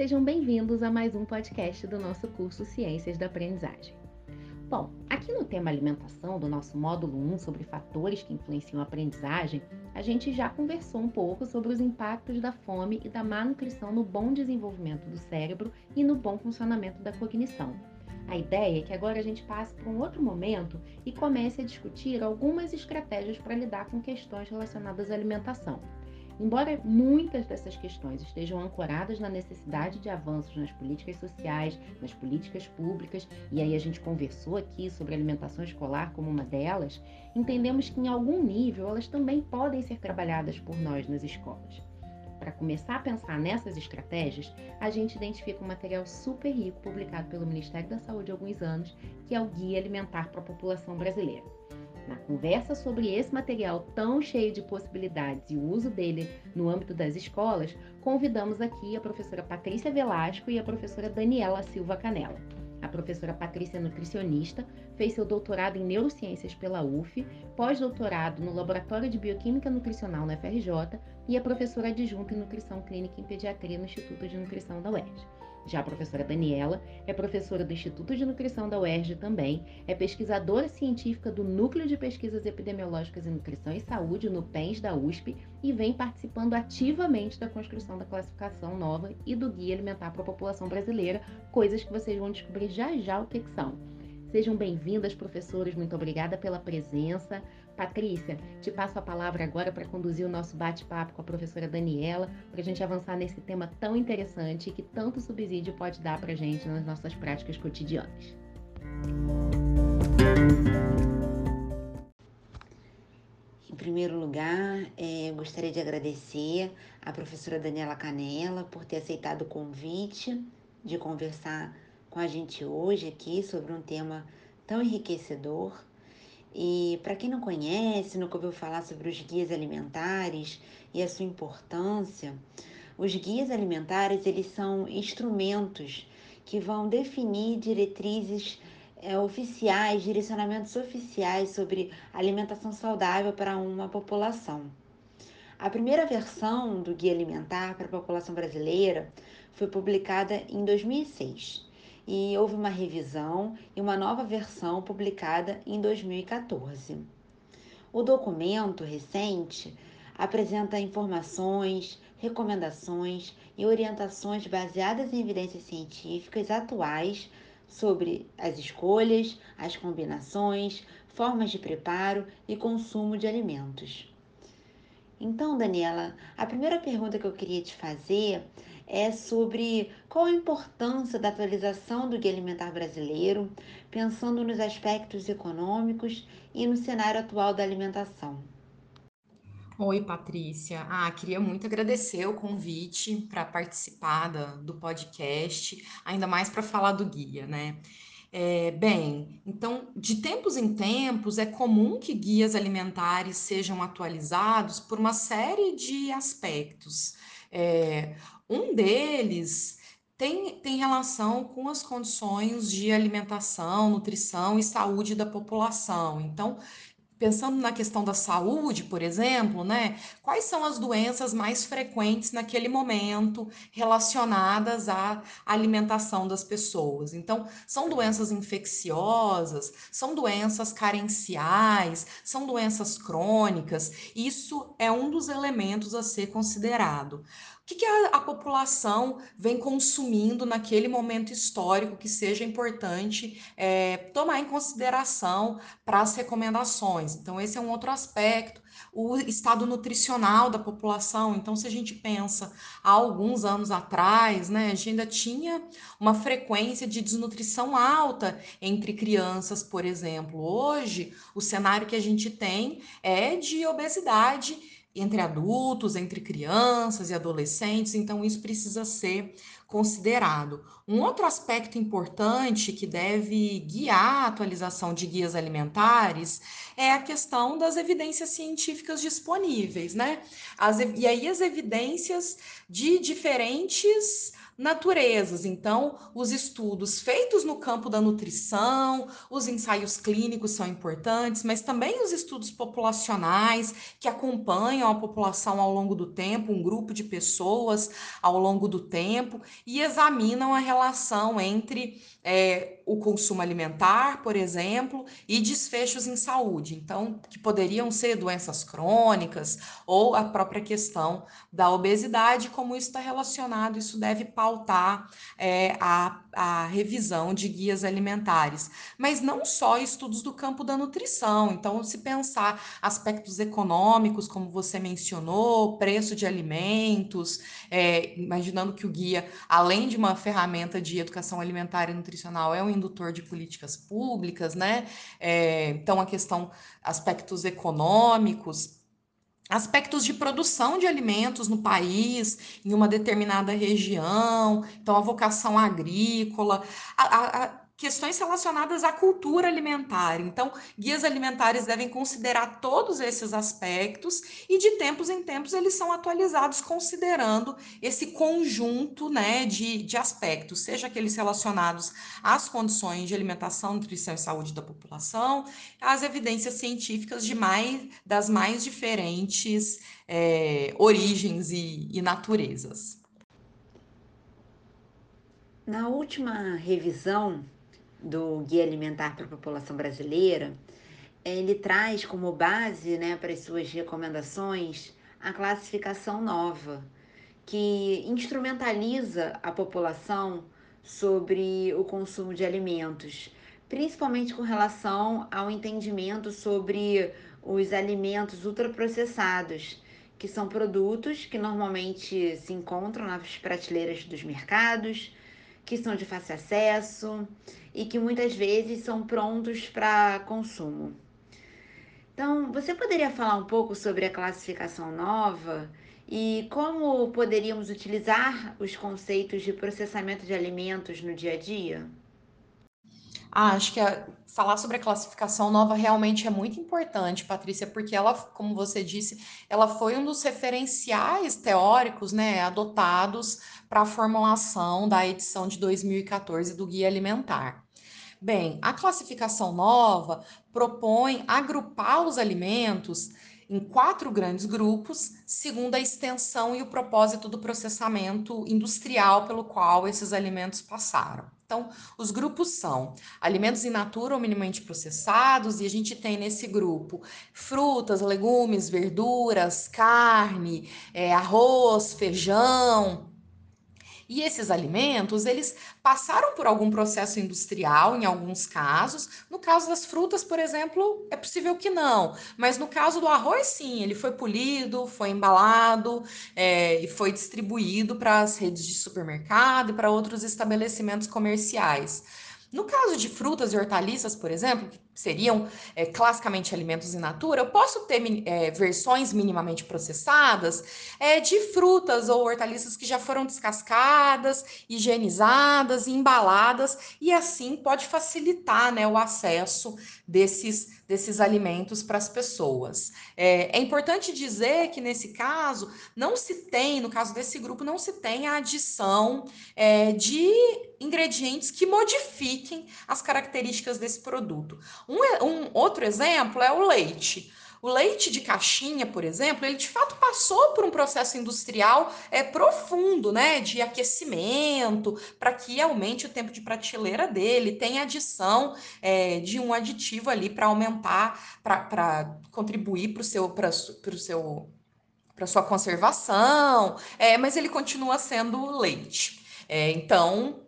Sejam bem-vindos a mais um podcast do nosso curso Ciências da Aprendizagem. Bom, aqui no tema alimentação do nosso módulo 1 sobre fatores que influenciam a aprendizagem, a gente já conversou um pouco sobre os impactos da fome e da má nutrição no bom desenvolvimento do cérebro e no bom funcionamento da cognição. A ideia é que agora a gente passe para um outro momento e comece a discutir algumas estratégias para lidar com questões relacionadas à alimentação. Embora muitas dessas questões estejam ancoradas na necessidade de avanços nas políticas sociais, nas políticas públicas, e aí a gente conversou aqui sobre alimentação escolar como uma delas, entendemos que em algum nível elas também podem ser trabalhadas por nós nas escolas. Para começar a pensar nessas estratégias, a gente identifica um material super rico publicado pelo Ministério da Saúde há alguns anos, que é o Guia Alimentar para a População Brasileira. Na conversa sobre esse material tão cheio de possibilidades e o uso dele no âmbito das escolas, convidamos aqui a professora Patrícia Velasco e a professora Daniela Silva Canela. A professora Patrícia é nutricionista, fez seu doutorado em neurociências pela UF, pós-doutorado no Laboratório de Bioquímica Nutricional na FRJ e é professora adjunta em nutrição clínica e pediatria no Instituto de Nutrição da UERJ. Já a professora Daniela é professora do Instituto de Nutrição da UERJ também, é pesquisadora científica do Núcleo de Pesquisas Epidemiológicas em Nutrição e Saúde, no PENS da USP, e vem participando ativamente da construção da classificação nova e do Guia Alimentar para a População Brasileira, coisas que vocês vão descobrir já já o que, que são. Sejam bem-vindas, professores. Muito obrigada pela presença. Patrícia, te passo a palavra agora para conduzir o nosso bate-papo com a professora Daniela, para a gente avançar nesse tema tão interessante que tanto subsídio pode dar para a gente nas nossas práticas cotidianas. Em primeiro lugar, é, gostaria de agradecer à professora Daniela Canela por ter aceitado o convite de conversar com a gente hoje aqui sobre um tema tão enriquecedor. E para quem não conhece, nunca ouviu falar sobre os guias alimentares e a sua importância, os guias alimentares eles são instrumentos que vão definir diretrizes é, oficiais, direcionamentos oficiais sobre alimentação saudável para uma população. A primeira versão do Guia Alimentar para a População Brasileira foi publicada em 2006 e houve uma revisão e uma nova versão publicada em 2014. O documento recente apresenta informações, recomendações e orientações baseadas em evidências científicas atuais sobre as escolhas, as combinações, formas de preparo e consumo de alimentos. Então, Daniela, a primeira pergunta que eu queria te fazer é sobre qual a importância da atualização do Guia Alimentar Brasileiro, pensando nos aspectos econômicos e no cenário atual da alimentação. Oi, Patrícia. Ah, queria muito agradecer o convite para participar do podcast, ainda mais para falar do guia, né? É, bem, então, de tempos em tempos, é comum que guias alimentares sejam atualizados por uma série de aspectos. É, um deles tem, tem relação com as condições de alimentação, nutrição e saúde da população. Então, pensando na questão da saúde, por exemplo, né? Quais são as doenças mais frequentes naquele momento relacionadas à alimentação das pessoas? Então, são doenças infecciosas, são doenças carenciais, são doenças crônicas. Isso é um dos elementos a ser considerado que, que a, a, população vem consumindo naquele momento histórico que seja importante é, tomar em consideração para as recomendações. Então, esse é um outro aspecto. O estado nutricional da população. Então, se a gente pensa há alguns anos atrás, né, a gente ainda tinha uma frequência de desnutrição alta entre crianças, por exemplo. Hoje, o cenário que a gente tem é de obesidade entre adultos, entre crianças e adolescentes, então isso precisa ser considerado. Um outro aspecto importante que deve guiar a atualização de guias alimentares é a questão das evidências científicas disponíveis, né? As, e aí as evidências de diferentes naturezas. Então, os estudos feitos no campo da nutrição, os ensaios clínicos são importantes, mas também os estudos populacionais que acompanham a população ao longo do tempo, um grupo de pessoas ao longo do tempo e examinam a relação entre é, o consumo alimentar, por exemplo, e desfechos em saúde. Então, que poderiam ser doenças crônicas ou a própria questão da obesidade, como isso está relacionado, isso deve pautar é, a, a revisão de guias alimentares. Mas não só estudos do campo da nutrição. Então, se pensar aspectos econômicos, como você mencionou, preço de alimentos, é, imaginando que o guia, além de uma ferramenta de educação alimentar e nutricional, é um indutor de políticas públicas, né? É, então, a questão, aspectos econômicos, aspectos de produção de alimentos no país, em uma determinada região, então a vocação agrícola, a, a, questões relacionadas à cultura alimentar. Então, guias alimentares devem considerar todos esses aspectos e de tempos em tempos eles são atualizados considerando esse conjunto né, de, de aspectos, seja aqueles relacionados às condições de alimentação, nutrição e saúde da população, às evidências científicas de mais, das mais diferentes é, origens e, e naturezas. Na última revisão do Guia Alimentar para a População Brasileira, ele traz como base né, para as suas recomendações a classificação nova, que instrumentaliza a população sobre o consumo de alimentos, principalmente com relação ao entendimento sobre os alimentos ultraprocessados, que são produtos que normalmente se encontram nas prateleiras dos mercados, que são de fácil acesso e que muitas vezes são prontos para consumo. Então, você poderia falar um pouco sobre a classificação nova e como poderíamos utilizar os conceitos de processamento de alimentos no dia a dia? Ah, acho que a, falar sobre a classificação nova realmente é muito importante, Patrícia, porque ela, como você disse, ela foi um dos referenciais teóricos, né, adotados para a formulação da edição de 2014 do Guia Alimentar. Bem, a classificação nova propõe agrupar os alimentos em quatro grandes grupos, segundo a extensão e o propósito do processamento industrial pelo qual esses alimentos passaram. Então, os grupos são alimentos in natura ou minimamente processados, e a gente tem nesse grupo frutas, legumes, verduras, carne, é, arroz, feijão, e esses alimentos, eles passaram por algum processo industrial, em alguns casos. No caso das frutas, por exemplo, é possível que não. Mas no caso do arroz, sim, ele foi polido, foi embalado é, e foi distribuído para as redes de supermercado e para outros estabelecimentos comerciais. No caso de frutas e hortaliças, por exemplo, seriam é, classicamente alimentos in natura, eu posso ter é, versões minimamente processadas é, de frutas ou hortaliças que já foram descascadas, higienizadas, embaladas, e assim pode facilitar né, o acesso desses, desses alimentos para as pessoas. É, importante dizer que nesse caso não se tem, no caso desse grupo, não se tem a adição de ingredientes que modifiquem as características desse produto. Um, um outro exemplo é o leite. O leite de caixinha, por exemplo, ele de fato passou por um processo industrial é, profundo, né, de aquecimento, para que aumente o tempo de prateleira dele, tem adição é, de um aditivo ali para aumentar, para contribuir para o seu, para o seu para sua conservação, é, mas ele continua sendo leite. É, então,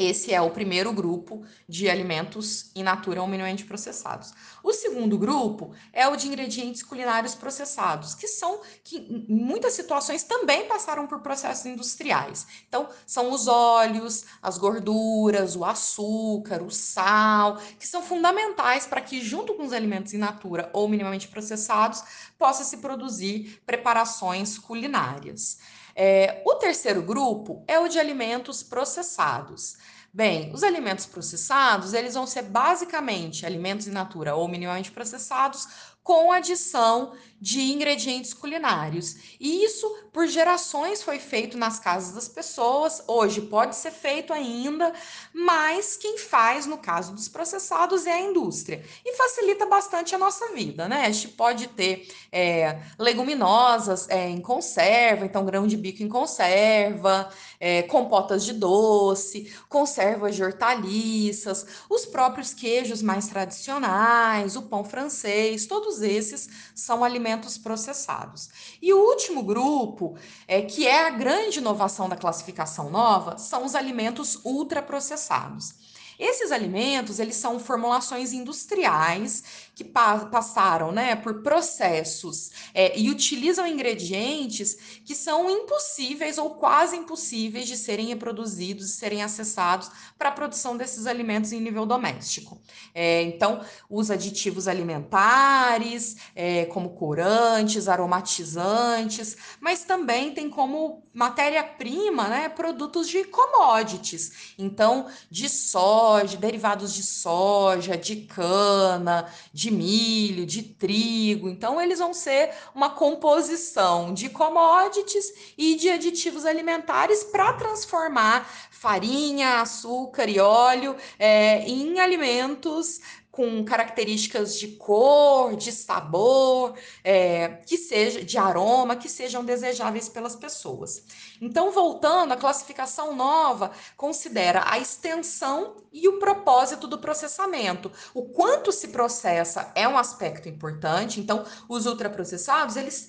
esse é o primeiro grupo de alimentos in natura ou minimamente processados. O segundo grupo é o de ingredientes culinários processados, que são que em muitas situações também passaram por processos industriais. Então, são os óleos, as gorduras, o açúcar, o sal, que são fundamentais para que junto com os alimentos in natura ou minimamente processados possa se produzir preparações culinárias. É, o terceiro grupo é o de alimentos processados. Bem, os alimentos processados, eles vão ser basicamente alimentos in natura ou minimamente processados com adição de ingredientes culinários. E isso, por gerações, foi feito nas casas das pessoas. Hoje pode ser feito ainda, mas quem faz, no caso dos processados, é a indústria. E facilita bastante a nossa vida, né? A gente pode ter é, leguminosas é, em conserva, então grão de bico em conserva, é, compotas de doce, conservas de hortaliças, os próprios queijos mais tradicionais, o pão francês, todos esses são alimentos processados. E o último grupo, é, que é a grande inovação da classificação nova, são os alimentos ultraprocessados. Esses alimentos, eles são formulações industriais que pa passaram né, por processos é, e utilizam ingredientes que são impossíveis ou quase impossíveis de serem reproduzidos e serem acessados para a produção desses alimentos em nível doméstico. É, então, usa aditivos alimentares, é, como corantes, aromatizantes, mas também tem como matéria-prima né, produtos de commodities. Então, de soja, derivados de soja, de cana, de de milho, de trigo. Então, eles vão ser uma composição de commodities e de aditivos alimentares para transformar farinha, açúcar e óleo é, em alimentos com características de cor, de sabor, é, que seja de aroma, que sejam desejáveis pelas pessoas. Então, voltando, a classificação nova considera a extensão e o propósito do processamento. O quanto se processa é um aspecto importante. Então, os ultraprocessados, eles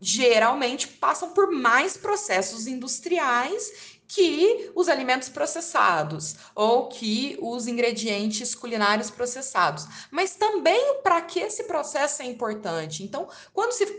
geralmente passam por mais processos industriais que os alimentos processados ou que os ingredientes culinários processados. Mas também para que esse processo é importante. Então, quando se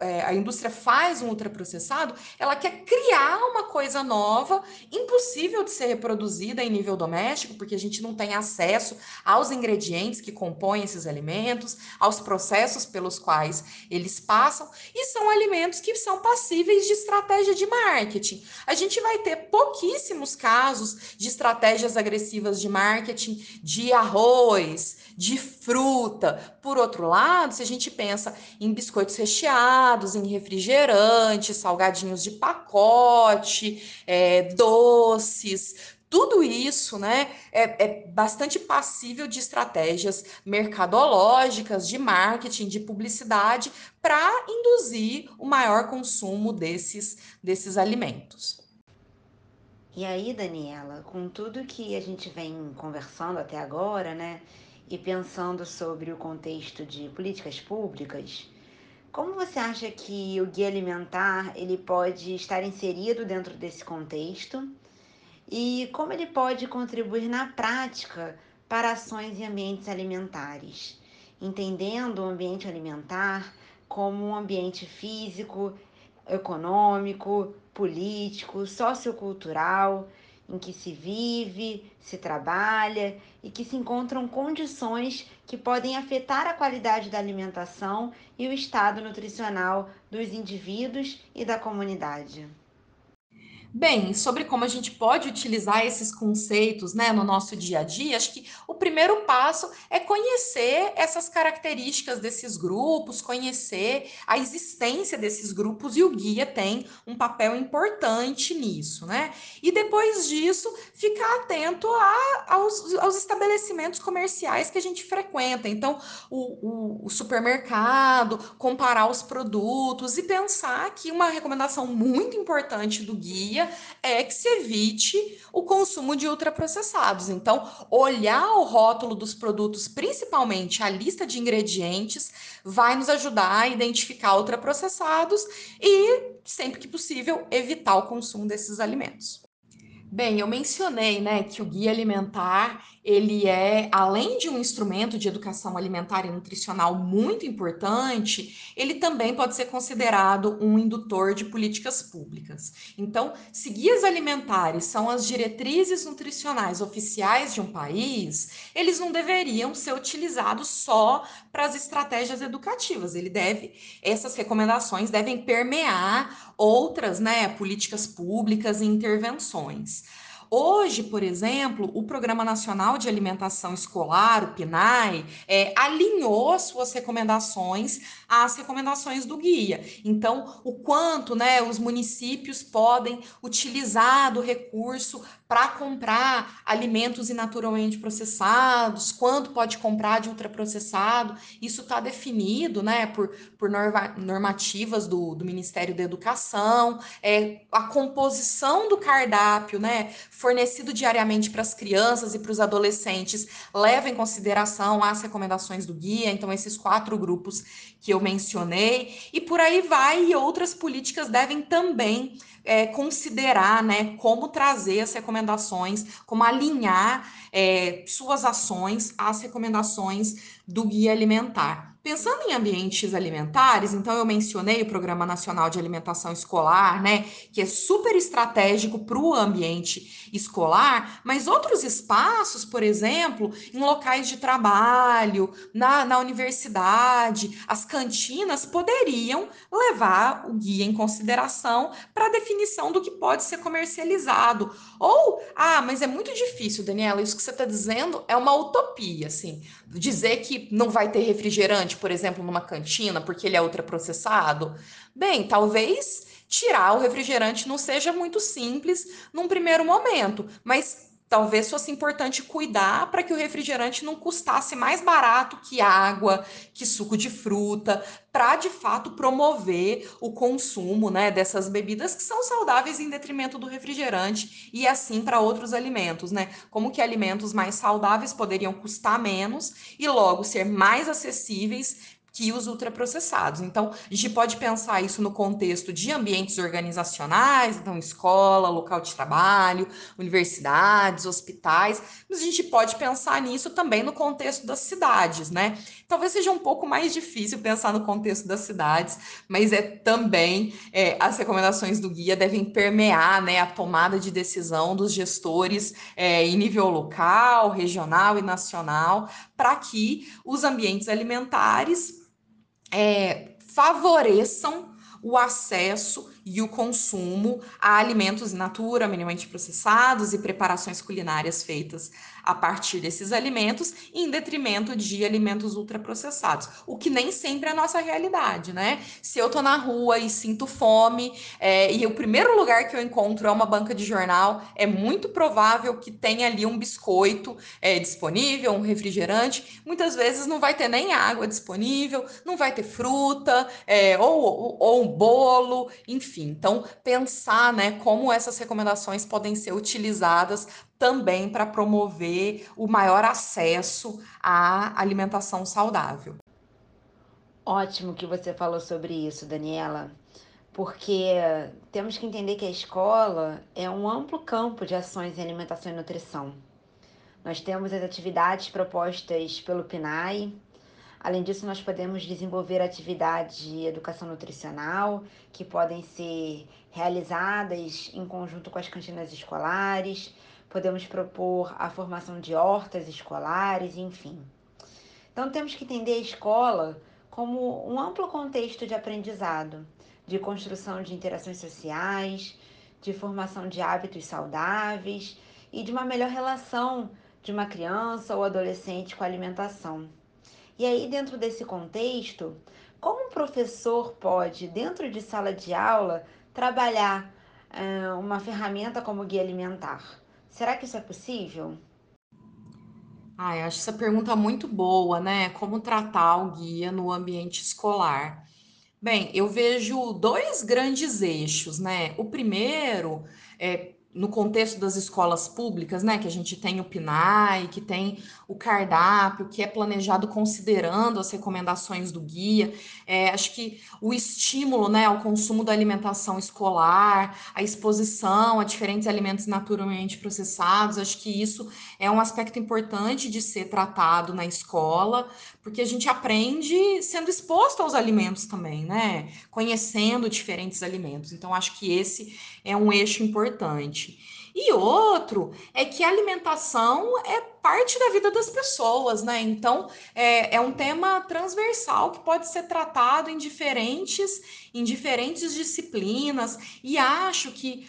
é, a indústria faz um ultraprocessado, ela quer criar uma coisa nova, impossível de ser reproduzida em nível doméstico, porque a gente não tem acesso aos ingredientes que compõem esses alimentos, aos processos pelos quais eles passam, e são alimentos que são passíveis de estratégia de marketing. A gente vai ter pouquíssimos casos de estratégias agressivas de marketing de arroz, de fruta. Por outro lado, se a gente pensa em biscoitos recheados, em refrigerantes, salgadinhos de pacote, é, doces, tudo isso né, é, é, bastante passível de estratégias mercadológicas, de marketing, de publicidade, para induzir o maior consumo desses, desses alimentos. E aí, Daniela, com tudo que a gente vem conversando até agora, né? E pensando sobre o contexto de políticas públicas, como você acha que o guia alimentar ele pode estar inserido dentro desse contexto? E como ele pode contribuir na prática para ações em ambientes alimentares, entendendo o ambiente alimentar como um ambiente físico, econômico, político, sociocultural em que se vive, se trabalha e que se encontram condições que podem afetar a qualidade da alimentação e o estado nutricional dos indivíduos e da comunidade. Bem, sobre como a gente pode utilizar esses conceitos né, no nosso dia a dia, acho que o primeiro passo é conhecer essas características desses grupos, conhecer a existência desses grupos, e o guia tem um papel importante nisso, né? E depois disso, ficar atento a, aos, aos estabelecimentos comerciais que a gente frequenta. Então, o, o, o supermercado, comparar os produtos e pensar que uma recomendação muito importante do guia é que se evite o consumo de ultraprocessados. Então, olhar o rótulo dos produtos, principalmente a lista de ingredientes, vai nos ajudar a identificar ultraprocessados e, sempre que possível, evitar o consumo desses alimentos. Bem, eu mencionei, né, que o guia alimentar ele é, além de um instrumento de educação alimentar e nutricional muito importante, ele também pode ser considerado um indutor de políticas públicas. Então, se guias alimentares são as diretrizes nutricionais oficiais de um país, eles não deveriam ser utilizados só para as estratégias educativas. Ele deve, essas recomendações devem permear outras, né, políticas públicas e intervenções. Hoje, por exemplo, o Programa Nacional de Alimentação Escolar, o PNAE, é, alinhou suas recomendações às recomendações do guia. Então, o quanto né, os municípios podem utilizar do recurso para comprar alimentos inaturalmente processados, quanto pode comprar de ultraprocessado, isso está definido né, por, por normativas do, do Ministério da Educação, é, a composição do cardápio, né? fornecido diariamente para as crianças e para os adolescentes leva em consideração as recomendações do guia, então esses quatro grupos que eu mencionei, e por aí vai, e outras políticas devem também é, considerar né, como trazer as recomendações, como alinhar é, suas ações às recomendações do guia alimentar. Pensando em ambientes alimentares, então eu mencionei o Programa Nacional de Alimentação Escolar, né, que é super estratégico para o ambiente escolar, mas outros espaços, por exemplo, em locais de trabalho, na, na universidade, as cantinas poderiam levar o guia em consideração para a definição do que pode ser comercializado. Ou, ah, mas é muito difícil, Daniela, isso que você está dizendo é uma utopia, assim, dizer que não vai ter refrigerante por exemplo, numa cantina, porque ele é ultraprocessado? Bem, talvez tirar o refrigerante não seja muito simples num primeiro momento, mas talvez fosse importante cuidar para que o refrigerante não custasse mais barato que água, que suco de fruta, para de fato promover o consumo né, dessas bebidas que são saudáveis em detrimento do refrigerante e assim para outros alimentos, né? Como que alimentos mais saudáveis poderiam custar menos e logo ser mais acessíveis que os ultraprocessados. Então, a gente pode pensar isso no contexto de ambientes organizacionais, então escola, local de trabalho, universidades, hospitais, mas a gente pode pensar nisso também no contexto das cidades, né? Talvez seja um pouco mais difícil pensar no contexto das cidades, mas é também é, as recomendações do guia devem permear né, a tomada de decisão dos gestores é, em nível local, regional e nacional, para que os ambientes alimentares é, favoreçam o acesso e o consumo a alimentos in natura, minimamente processados e preparações culinárias feitas a partir desses alimentos, em detrimento de alimentos ultraprocessados, o que nem sempre é a nossa realidade, né? Se eu tô na rua e sinto fome, é, e o primeiro lugar que eu encontro é uma banca de jornal, é muito provável que tenha ali um biscoito é, disponível, um refrigerante, muitas vezes não vai ter nem água disponível, não vai ter fruta, é, ou, ou, ou um bolo, enfim enfim. Então, pensar né, como essas recomendações podem ser utilizadas também para promover o maior acesso à alimentação saudável. Ótimo que você falou sobre isso, Daniela, porque temos que entender que a escola é um amplo campo de ações em alimentação e nutrição. Nós temos as atividades propostas pelo PNAE, Além disso, nós podemos desenvolver atividades de educação nutricional que podem ser realizadas em conjunto com as cantinas escolares, podemos propor a formação de hortas escolares, enfim. Então, temos que entender a escola como um amplo contexto de aprendizado, de construção de interações sociais, de formação de hábitos saudáveis e de uma melhor relação de uma criança ou adolescente com a alimentação. E aí, dentro desse contexto, como um professor pode, dentro de sala de aula, trabalhar uh, uma ferramenta como guia alimentar? Será que isso é possível? Ah, eu acho essa pergunta muito boa, né? Como tratar o guia no ambiente escolar? Bem, eu vejo dois grandes eixos, né? O primeiro é no contexto das escolas públicas, né, que a gente tem o PNAE, que tem o cardápio, que é planejado considerando as recomendações do guia, é, acho que o estímulo, né, ao consumo da alimentação escolar, a exposição a diferentes alimentos naturalmente processados, acho que isso é um aspecto importante de ser tratado na escola, porque a gente aprende sendo exposto aos alimentos também, né, conhecendo diferentes alimentos. Então, acho que esse é um eixo importante. E outro é que a alimentação é parte da vida das pessoas, né? Então é, é um tema transversal que pode ser tratado em diferentes, em diferentes disciplinas, e acho que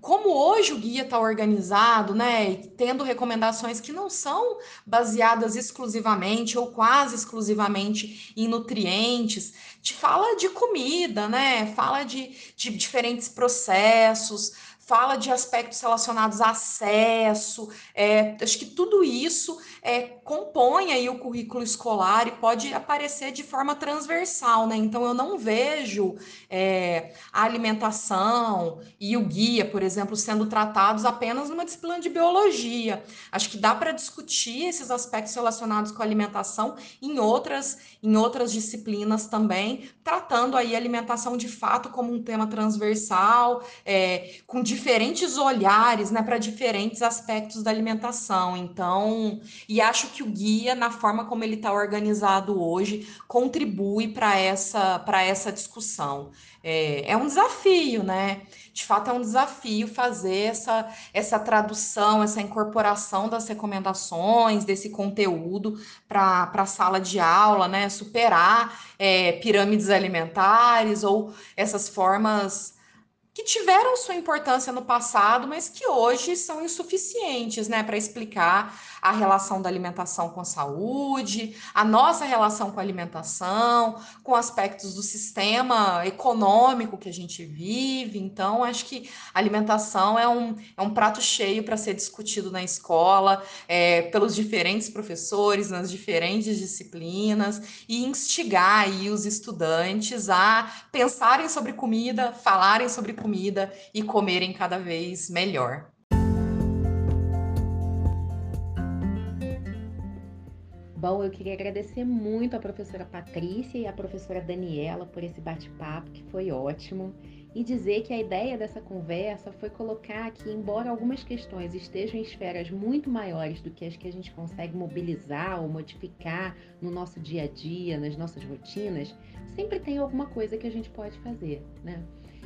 como hoje o guia está organizado, né, tendo recomendações que não são baseadas exclusivamente ou quase exclusivamente em nutrientes, te fala de comida, né, fala de, de diferentes processos, fala de aspectos relacionados a acesso, é, acho que tudo isso é, compõe aí o currículo escolar e pode aparecer de forma transversal, né? Então eu não vejo é, a alimentação e o guia, por exemplo, sendo tratados apenas numa disciplina de biologia. Acho que dá para discutir esses aspectos relacionados com a alimentação em outras, em outras disciplinas também, tratando aí a alimentação de fato como um tema transversal, é, com olhares né, para diferentes aspectos da alimentação. Então, e acho que o guia, na forma como ele está organizado hoje, contribui para essa, essa discussão. É, é um desafio, né? De fato, é um desafio fazer essa, essa tradução, essa incorporação das recomendações, desse conteúdo para a sala de aula, né? Superar é, pirâmides alimentares ou essas formas que tiveram sua importância no passado, mas que hoje são insuficientes, né, para explicar a relação da alimentação com a saúde, a nossa relação com a alimentação, com aspectos do sistema econômico que a gente vive. Então, acho que alimentação é um, é um prato cheio para ser discutido na escola, é, pelos diferentes professores, nas diferentes disciplinas, e instigar aí os estudantes a pensarem sobre comida, falarem sobre comida e comerem cada vez melhor. Bom, eu queria agradecer muito a professora Patrícia e a professora Daniela por esse bate-papo, que foi ótimo, e dizer que a ideia dessa conversa foi colocar que, embora algumas questões estejam em esferas muito maiores do que as que a gente consegue mobilizar ou modificar no nosso dia a dia, nas nossas rotinas, sempre tem alguma coisa que a gente pode fazer, né?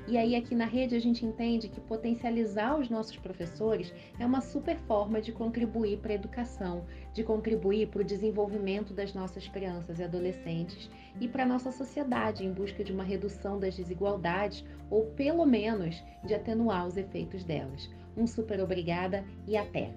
E aí, aqui na rede, a gente entende que potencializar os nossos professores é uma super forma de contribuir para a educação, de contribuir para o desenvolvimento das nossas crianças e adolescentes e para a nossa sociedade, em busca de uma redução das desigualdades ou, pelo menos, de atenuar os efeitos delas. Um super obrigada e até!